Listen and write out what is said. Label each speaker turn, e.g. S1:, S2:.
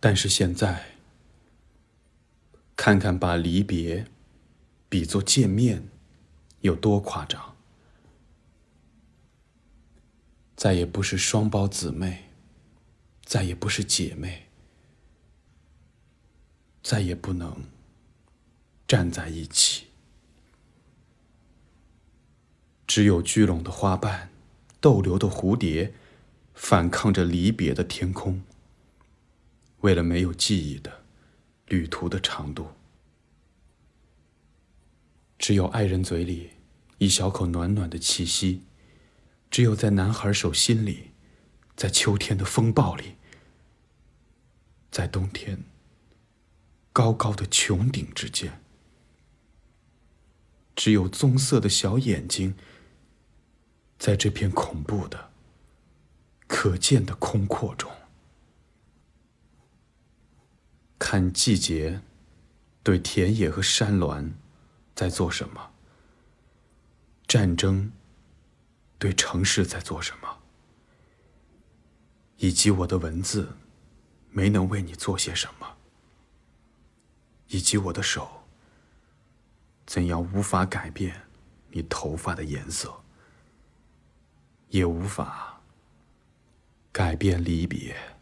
S1: 但是现在，看看把离别比作见面，有多夸张？再也不是双胞姊妹，再也不是姐妹，再也不能站在一起。只有聚拢的花瓣，逗留的蝴蝶，反抗着离别的天空。为了没有记忆的旅途的长度，只有爱人嘴里一小口暖暖的气息。只有在男孩手心里，在秋天的风暴里，在冬天高高的穹顶之间，只有棕色的小眼睛，在这片恐怖的、可见的空阔中，看季节对田野和山峦在做什么，战争。对城市在做什么，以及我的文字没能为你做些什么，以及我的手怎样无法改变你头发的颜色，也无法改变离别。